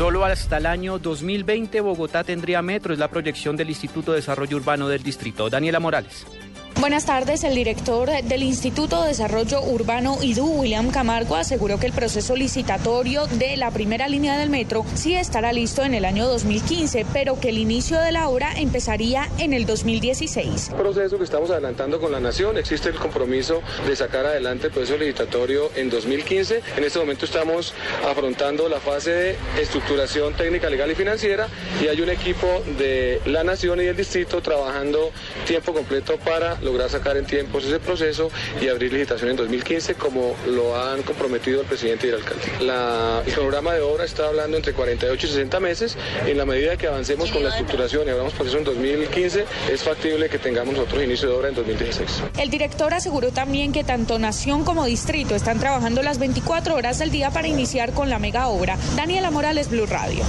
Solo hasta el año 2020 Bogotá tendría metro, es la proyección del Instituto de Desarrollo Urbano del Distrito. Daniela Morales. Buenas tardes. El director del Instituto de Desarrollo Urbano IDU, William Camargo, aseguró que el proceso licitatorio de la primera línea del metro sí estará listo en el año 2015, pero que el inicio de la obra empezaría en el 2016. Un proceso que estamos adelantando con la Nación. Existe el compromiso de sacar adelante el proceso licitatorio en 2015. En este momento estamos afrontando la fase de estructuración técnica, legal y financiera y hay un equipo de la Nación y el Distrito trabajando tiempo completo para lograr sacar en tiempos ese proceso y abrir licitación en 2015 como lo han comprometido el presidente y el alcalde. El cronograma de obra está hablando entre 48 y 60 meses. En la medida que avancemos con la estructuración y abramos proceso en 2015, es factible que tengamos nosotros inicio de obra en 2016. El director aseguró también que tanto Nación como Distrito están trabajando las 24 horas del día para iniciar con la mega obra. Daniela Morales, Blue Radio.